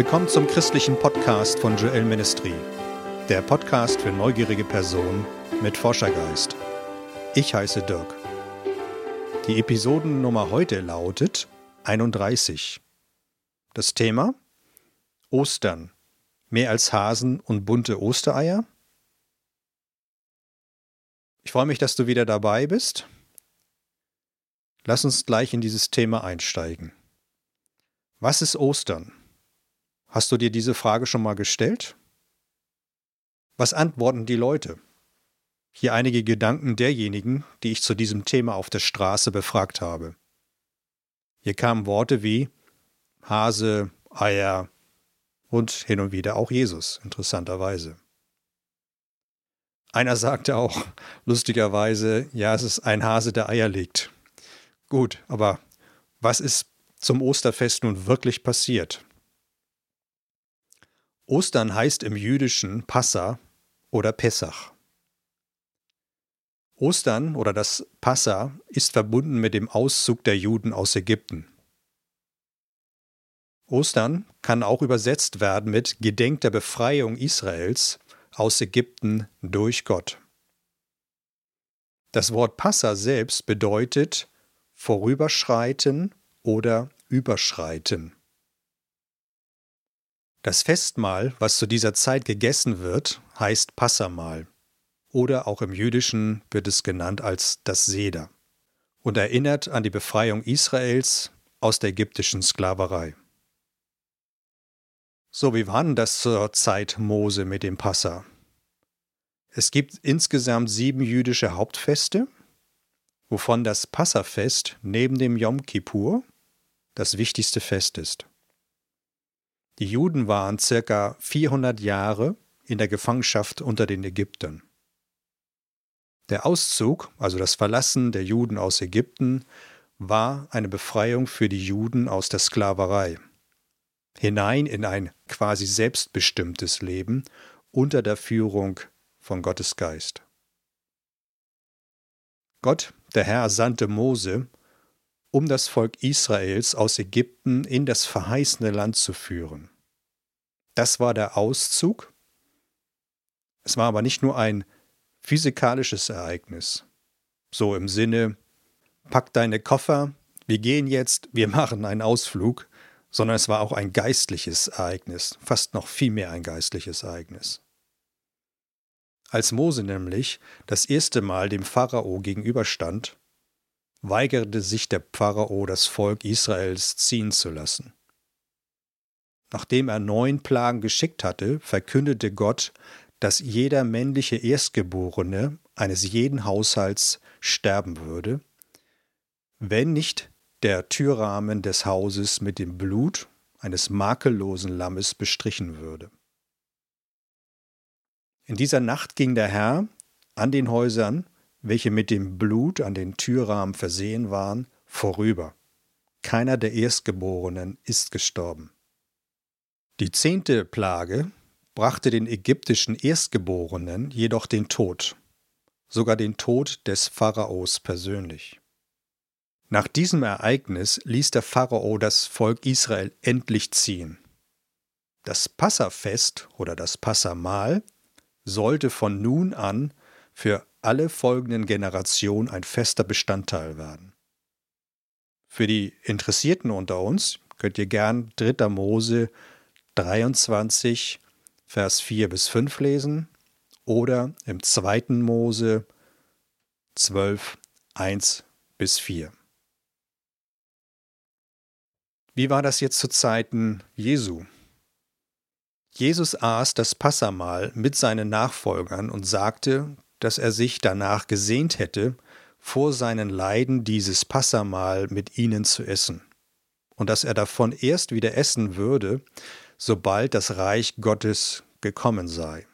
Willkommen zum christlichen Podcast von Joel Ministry, der Podcast für neugierige Personen mit Forschergeist. Ich heiße Dirk. Die Episodennummer heute lautet 31. Das Thema Ostern. Mehr als Hasen und bunte Ostereier? Ich freue mich, dass du wieder dabei bist. Lass uns gleich in dieses Thema einsteigen. Was ist Ostern? Hast du dir diese Frage schon mal gestellt? Was antworten die Leute? Hier einige Gedanken derjenigen, die ich zu diesem Thema auf der Straße befragt habe. Hier kamen Worte wie Hase, Eier und hin und wieder auch Jesus, interessanterweise. Einer sagte auch lustigerweise, ja, es ist ein Hase, der Eier legt. Gut, aber was ist zum Osterfest nun wirklich passiert? Ostern heißt im Jüdischen Passa oder Pessach. Ostern oder das Passa ist verbunden mit dem Auszug der Juden aus Ägypten. Ostern kann auch übersetzt werden mit Gedenk der Befreiung Israels aus Ägypten durch Gott. Das Wort Passa selbst bedeutet vorüberschreiten oder überschreiten. Das Festmahl, was zu dieser Zeit gegessen wird, heißt Passamal oder auch im Jüdischen wird es genannt als das Seder und erinnert an die Befreiung Israels aus der ägyptischen Sklaverei. So, wie war denn das zur Zeit Mose mit dem Passa? Es gibt insgesamt sieben jüdische Hauptfeste, wovon das Passafest neben dem Yom Kippur das wichtigste Fest ist. Die Juden waren circa 400 Jahre in der Gefangenschaft unter den Ägyptern. Der Auszug, also das Verlassen der Juden aus Ägypten, war eine Befreiung für die Juden aus der Sklaverei, hinein in ein quasi selbstbestimmtes Leben unter der Führung von Gottes Geist. Gott, der Herr, sandte Mose, um das Volk Israels aus Ägypten in das verheißene Land zu führen. Das war der Auszug. Es war aber nicht nur ein physikalisches Ereignis. So im Sinne, pack deine Koffer, wir gehen jetzt, wir machen einen Ausflug, sondern es war auch ein geistliches Ereignis, fast noch viel mehr ein geistliches Ereignis. Als Mose nämlich das erste Mal dem Pharao gegenüberstand, weigerte sich der Pharao, das Volk Israels ziehen zu lassen. Nachdem er neun Plagen geschickt hatte, verkündete Gott, dass jeder männliche Erstgeborene eines jeden Haushalts sterben würde, wenn nicht der Türrahmen des Hauses mit dem Blut eines makellosen Lammes bestrichen würde. In dieser Nacht ging der Herr an den Häusern welche mit dem Blut an den Türrahmen versehen waren, vorüber. Keiner der Erstgeborenen ist gestorben. Die zehnte Plage brachte den ägyptischen Erstgeborenen jedoch den Tod, sogar den Tod des Pharaos persönlich. Nach diesem Ereignis ließ der Pharao das Volk Israel endlich ziehen. Das Passafest oder das Passamal sollte von nun an für alle folgenden Generationen ein fester Bestandteil werden. Für die Interessierten unter uns könnt ihr gern 3. Mose 23, Vers 4 bis 5 lesen oder im 2. Mose 12, 1 bis 4. Wie war das jetzt zu Zeiten Jesu? Jesus aß das Passamal mit seinen Nachfolgern und sagte, dass er sich danach gesehnt hätte, vor seinen Leiden dieses Passamal mit ihnen zu essen, und dass er davon erst wieder essen würde, sobald das Reich Gottes gekommen sei.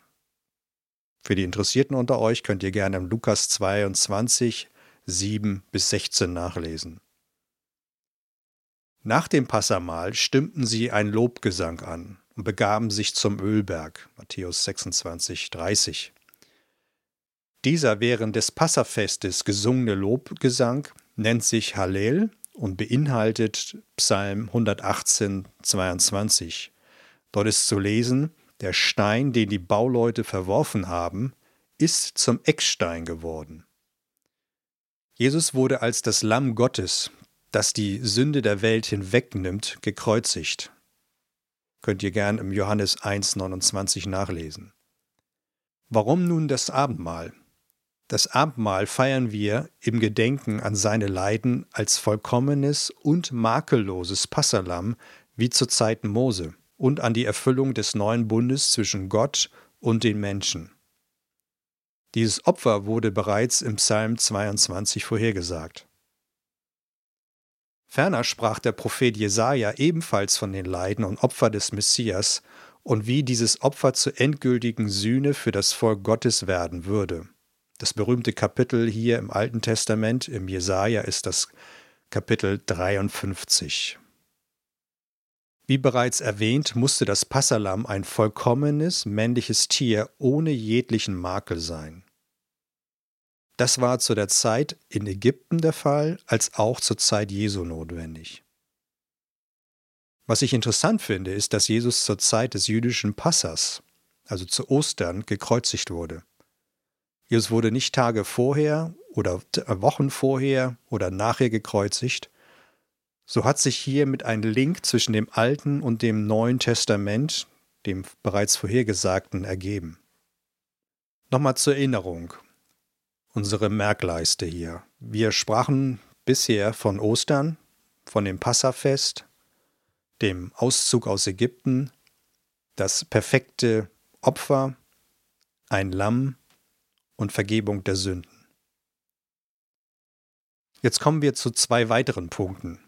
Für die Interessierten unter euch könnt ihr gerne im Lukas 22, 7 bis 16 nachlesen. Nach dem Passamal stimmten sie ein Lobgesang an und begaben sich zum Ölberg, Matthäus 26, 30. Dieser während des Passafestes gesungene Lobgesang nennt sich Hallel und beinhaltet Psalm 118, 22, Dort ist zu lesen, der Stein, den die Bauleute verworfen haben, ist zum Eckstein geworden. Jesus wurde als das Lamm Gottes, das die Sünde der Welt hinwegnimmt, gekreuzigt. Könnt ihr gern im Johannes 1,29 nachlesen. Warum nun das Abendmahl? Das Abendmahl feiern wir im Gedenken an seine Leiden als vollkommenes und makelloses Passalam wie zur Zeit Mose und an die Erfüllung des neuen Bundes zwischen Gott und den Menschen. Dieses Opfer wurde bereits im Psalm 22 vorhergesagt. Ferner sprach der Prophet Jesaja ebenfalls von den Leiden und Opfer des Messias und wie dieses Opfer zur endgültigen Sühne für das Volk Gottes werden würde. Das berühmte Kapitel hier im Alten Testament, im Jesaja, ist das Kapitel 53. Wie bereits erwähnt, musste das Passalam ein vollkommenes männliches Tier ohne jeglichen Makel sein. Das war zu der Zeit in Ägypten der Fall, als auch zur Zeit Jesu notwendig. Was ich interessant finde, ist, dass Jesus zur Zeit des jüdischen Passas, also zu Ostern, gekreuzigt wurde. Jesus wurde nicht Tage vorher oder Wochen vorher oder nachher gekreuzigt, so hat sich hier mit einem Link zwischen dem Alten und dem Neuen Testament, dem bereits vorhergesagten, ergeben. Nochmal zur Erinnerung, unsere Merkleiste hier. Wir sprachen bisher von Ostern, von dem Passafest, dem Auszug aus Ägypten, das perfekte Opfer, ein Lamm und Vergebung der Sünden. Jetzt kommen wir zu zwei weiteren Punkten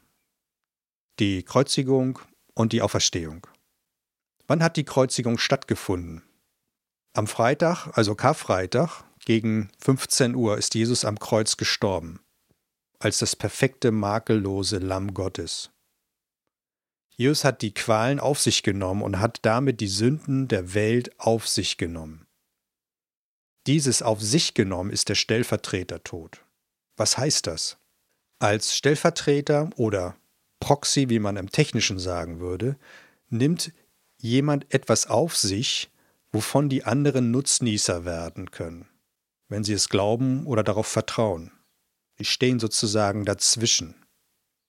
die Kreuzigung und die Auferstehung. Wann hat die Kreuzigung stattgefunden? Am Freitag, also Karfreitag, gegen 15 Uhr ist Jesus am Kreuz gestorben, als das perfekte, makellose Lamm Gottes. Jesus hat die Qualen auf sich genommen und hat damit die Sünden der Welt auf sich genommen. Dieses auf sich genommen ist der Stellvertretertod. Was heißt das? Als Stellvertreter oder Proxy, wie man im Technischen sagen würde, nimmt jemand etwas auf sich, wovon die anderen Nutznießer werden können, wenn sie es glauben oder darauf vertrauen. Sie stehen sozusagen dazwischen.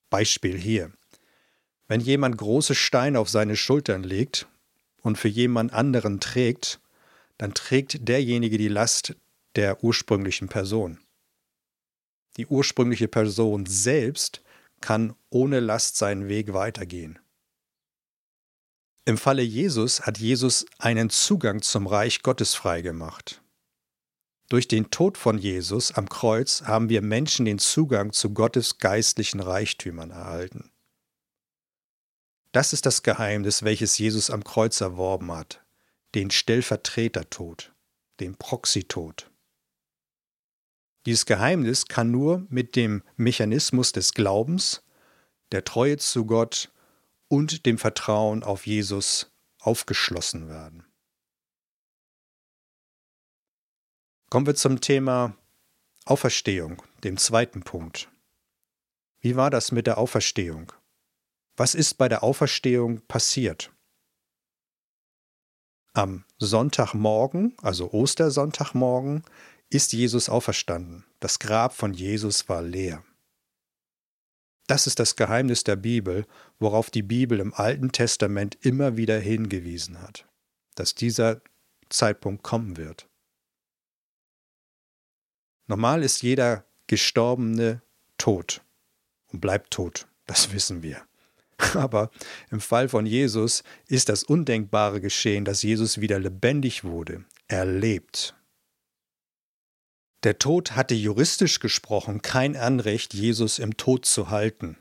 Beispiel hier. Wenn jemand große Steine auf seine Schultern legt und für jemand anderen trägt, dann trägt derjenige die Last der ursprünglichen Person. Die ursprüngliche Person selbst kann ohne Last seinen Weg weitergehen. Im Falle Jesus hat Jesus einen Zugang zum Reich Gottes freigemacht. Durch den Tod von Jesus am Kreuz haben wir Menschen den Zugang zu Gottes geistlichen Reichtümern erhalten. Das ist das Geheimnis, welches Jesus am Kreuz erworben hat, den Stellvertretertod, den Proxytod. Dieses Geheimnis kann nur mit dem Mechanismus des Glaubens, der Treue zu Gott und dem Vertrauen auf Jesus aufgeschlossen werden. Kommen wir zum Thema Auferstehung, dem zweiten Punkt. Wie war das mit der Auferstehung? Was ist bei der Auferstehung passiert? Am Sonntagmorgen, also Ostersonntagmorgen, ist Jesus auferstanden. Das Grab von Jesus war leer. Das ist das Geheimnis der Bibel, worauf die Bibel im Alten Testament immer wieder hingewiesen hat, dass dieser Zeitpunkt kommen wird. Normal ist jeder Gestorbene tot und bleibt tot, das wissen wir. Aber im Fall von Jesus ist das Undenkbare geschehen, dass Jesus wieder lebendig wurde. Er lebt. Der Tod hatte juristisch gesprochen kein Anrecht, Jesus im Tod zu halten.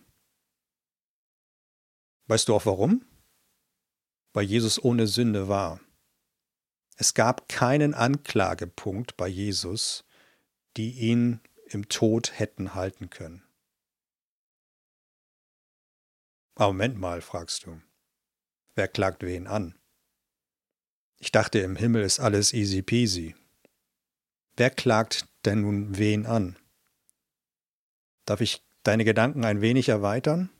Weißt du auch warum? Weil Jesus ohne Sünde war. Es gab keinen Anklagepunkt bei Jesus, die ihn im Tod hätten halten können. Aber Moment mal, fragst du. Wer klagt wen an? Ich dachte, im Himmel ist alles easy peasy. Wer klagt denn nun wen an? Darf ich deine Gedanken ein wenig erweitern?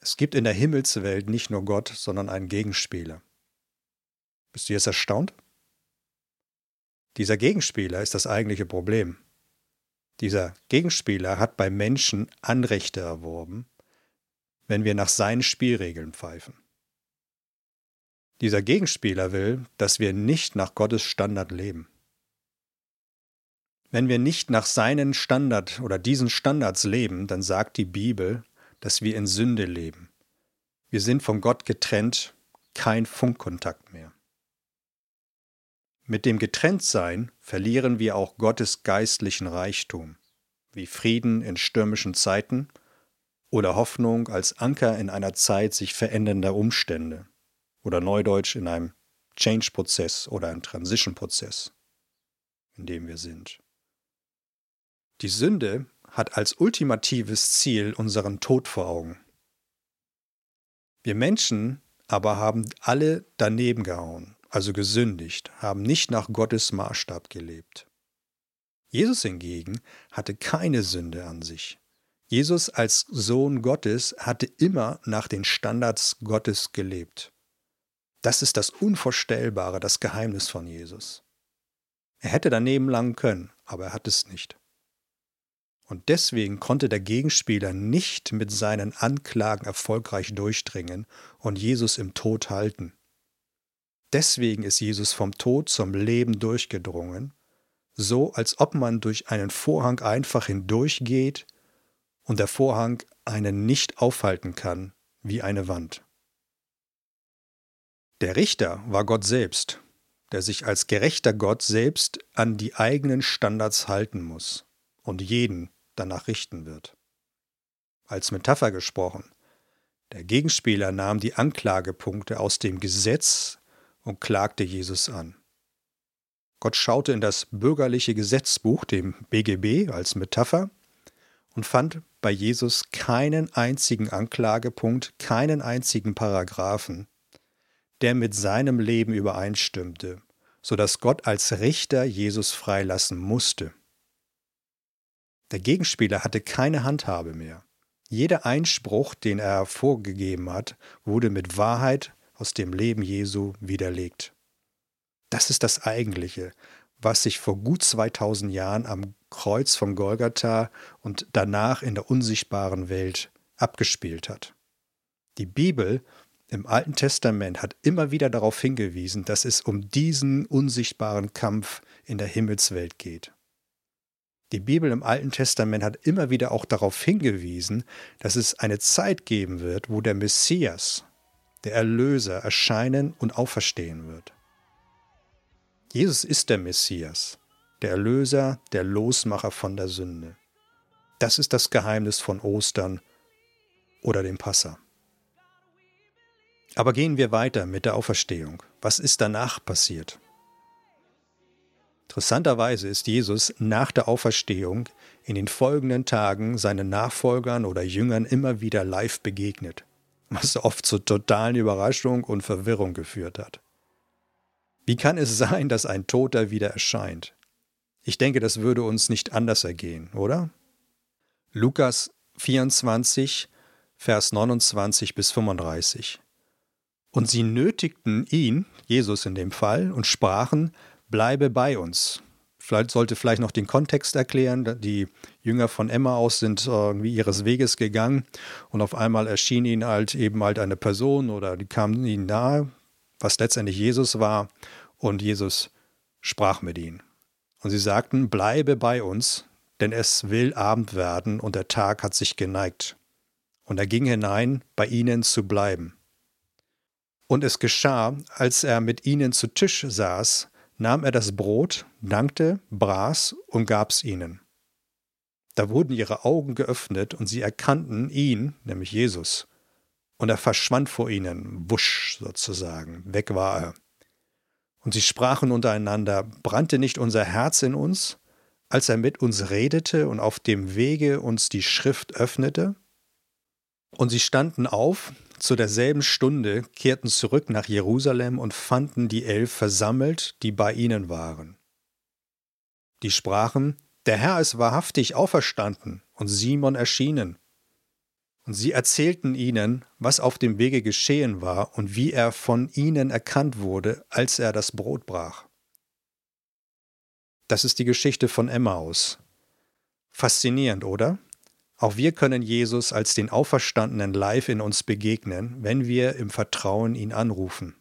Es gibt in der Himmelswelt nicht nur Gott, sondern einen Gegenspieler. Bist du jetzt erstaunt? Dieser Gegenspieler ist das eigentliche Problem. Dieser Gegenspieler hat bei Menschen Anrechte erworben, wenn wir nach seinen Spielregeln pfeifen. Dieser Gegenspieler will, dass wir nicht nach Gottes Standard leben. Wenn wir nicht nach seinen Standard oder diesen Standards leben, dann sagt die Bibel, dass wir in Sünde leben. Wir sind von Gott getrennt, kein Funkkontakt mehr. Mit dem Getrenntsein verlieren wir auch Gottes geistlichen Reichtum, wie Frieden in stürmischen Zeiten oder Hoffnung als Anker in einer Zeit sich verändernder Umstände oder neudeutsch in einem Change-Prozess oder einem Transition-Prozess, in dem wir sind. Die Sünde hat als ultimatives Ziel unseren Tod vor Augen. Wir Menschen aber haben alle daneben gehauen also gesündigt, haben nicht nach Gottes Maßstab gelebt. Jesus hingegen hatte keine Sünde an sich. Jesus als Sohn Gottes hatte immer nach den Standards Gottes gelebt. Das ist das Unvorstellbare, das Geheimnis von Jesus. Er hätte daneben langen können, aber er hat es nicht. Und deswegen konnte der Gegenspieler nicht mit seinen Anklagen erfolgreich durchdringen und Jesus im Tod halten. Deswegen ist Jesus vom Tod zum Leben durchgedrungen, so als ob man durch einen Vorhang einfach hindurchgeht und der Vorhang einen nicht aufhalten kann wie eine Wand. Der Richter war Gott selbst, der sich als gerechter Gott selbst an die eigenen Standards halten muss und jeden danach richten wird. Als Metapher gesprochen, der Gegenspieler nahm die Anklagepunkte aus dem Gesetz und klagte Jesus an. Gott schaute in das bürgerliche Gesetzbuch, dem BGB, als Metapher und fand bei Jesus keinen einzigen Anklagepunkt, keinen einzigen Paragraphen, der mit seinem Leben übereinstimmte, so dass Gott als Richter Jesus freilassen musste. Der Gegenspieler hatte keine Handhabe mehr. Jeder Einspruch, den er vorgegeben hat, wurde mit Wahrheit aus dem Leben Jesu widerlegt. Das ist das Eigentliche, was sich vor gut 2000 Jahren am Kreuz von Golgatha und danach in der unsichtbaren Welt abgespielt hat. Die Bibel im Alten Testament hat immer wieder darauf hingewiesen, dass es um diesen unsichtbaren Kampf in der Himmelswelt geht. Die Bibel im Alten Testament hat immer wieder auch darauf hingewiesen, dass es eine Zeit geben wird, wo der Messias, der Erlöser, erscheinen und auferstehen wird. Jesus ist der Messias, der Erlöser, der Losmacher von der Sünde. Das ist das Geheimnis von Ostern oder dem Passa. Aber gehen wir weiter mit der Auferstehung. Was ist danach passiert? Interessanterweise ist Jesus nach der Auferstehung in den folgenden Tagen seinen Nachfolgern oder Jüngern immer wieder live begegnet was oft zu totalen Überraschung und Verwirrung geführt hat. Wie kann es sein, dass ein Toter wieder erscheint? Ich denke, das würde uns nicht anders ergehen, oder? Lukas 24, Vers 29 bis 35. Und sie nötigten ihn, Jesus in dem Fall, und sprachen, bleibe bei uns, Vielleicht sollte vielleicht noch den Kontext erklären. Die Jünger von Emmaus sind irgendwie ihres Weges gegangen und auf einmal erschien ihnen halt eben halt eine Person oder die kamen ihnen nahe, was letztendlich Jesus war. Und Jesus sprach mit ihnen. Und sie sagten, bleibe bei uns, denn es will Abend werden und der Tag hat sich geneigt. Und er ging hinein, bei ihnen zu bleiben. Und es geschah, als er mit ihnen zu Tisch saß, nahm er das Brot, dankte, braß und gab's ihnen. Da wurden ihre Augen geöffnet und sie erkannten ihn, nämlich Jesus. Und er verschwand vor ihnen, wusch sozusagen, weg war er. Und sie sprachen untereinander, brannte nicht unser Herz in uns, als er mit uns redete und auf dem Wege uns die Schrift öffnete? Und sie standen auf, zu derselben Stunde kehrten zurück nach Jerusalem und fanden die Elf versammelt, die bei ihnen waren. Die sprachen, der Herr ist wahrhaftig auferstanden und Simon erschienen. Und sie erzählten ihnen, was auf dem Wege geschehen war und wie er von ihnen erkannt wurde, als er das Brot brach. Das ist die Geschichte von Emmaus. Faszinierend, oder? Auch wir können Jesus als den Auferstandenen live in uns begegnen, wenn wir im Vertrauen ihn anrufen.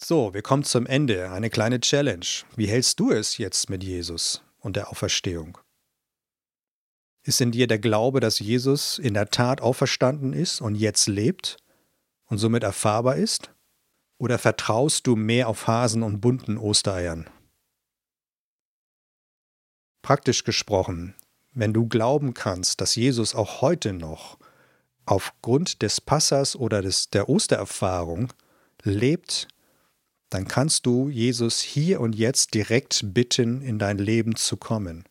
So, wir kommen zum Ende. Eine kleine Challenge. Wie hältst du es jetzt mit Jesus und der Auferstehung? Ist in dir der Glaube, dass Jesus in der Tat auferstanden ist und jetzt lebt und somit erfahrbar ist? Oder vertraust du mehr auf Hasen und bunten Ostereiern? Praktisch gesprochen, wenn du glauben kannst, dass Jesus auch heute noch aufgrund des Passers oder des, der Ostererfahrung lebt, dann kannst du Jesus hier und jetzt direkt bitten, in dein Leben zu kommen,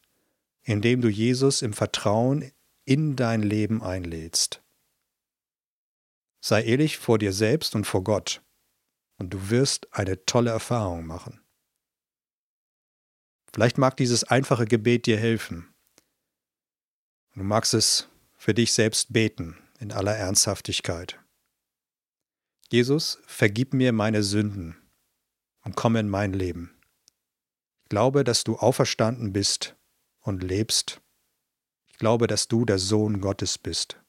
indem du Jesus im Vertrauen in dein Leben einlädst. Sei ehrlich vor dir selbst und vor Gott, und du wirst eine tolle Erfahrung machen. Vielleicht mag dieses einfache Gebet dir helfen. Du magst es für dich selbst beten in aller Ernsthaftigkeit. Jesus, vergib mir meine Sünden und komm in mein Leben. Ich glaube, dass du auferstanden bist und lebst. Ich glaube, dass du der Sohn Gottes bist.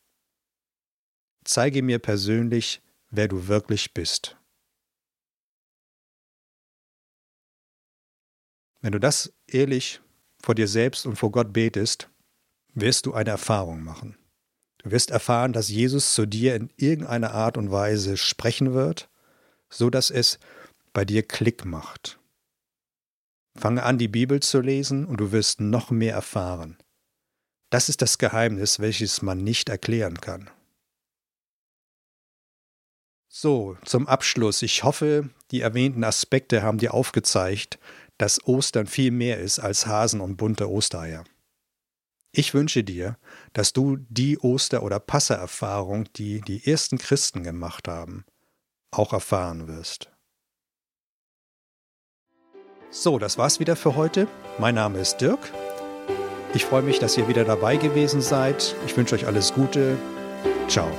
Zeige mir persönlich, wer du wirklich bist. Wenn du das ehrlich vor dir selbst und vor Gott betest, wirst du eine Erfahrung machen. Du wirst erfahren, dass Jesus zu dir in irgendeiner Art und Weise sprechen wird, so dass es bei dir Klick macht. Fange an, die Bibel zu lesen und du wirst noch mehr erfahren. Das ist das Geheimnis, welches man nicht erklären kann. So, zum Abschluss. Ich hoffe, die erwähnten Aspekte haben dir aufgezeigt, dass Ostern viel mehr ist als Hasen und bunte Ostereier. Ich wünsche dir, dass du die Oster- oder Passererfahrung, die die ersten Christen gemacht haben, auch erfahren wirst. So, das war's wieder für heute. Mein Name ist Dirk. Ich freue mich, dass ihr wieder dabei gewesen seid. Ich wünsche euch alles Gute. Ciao.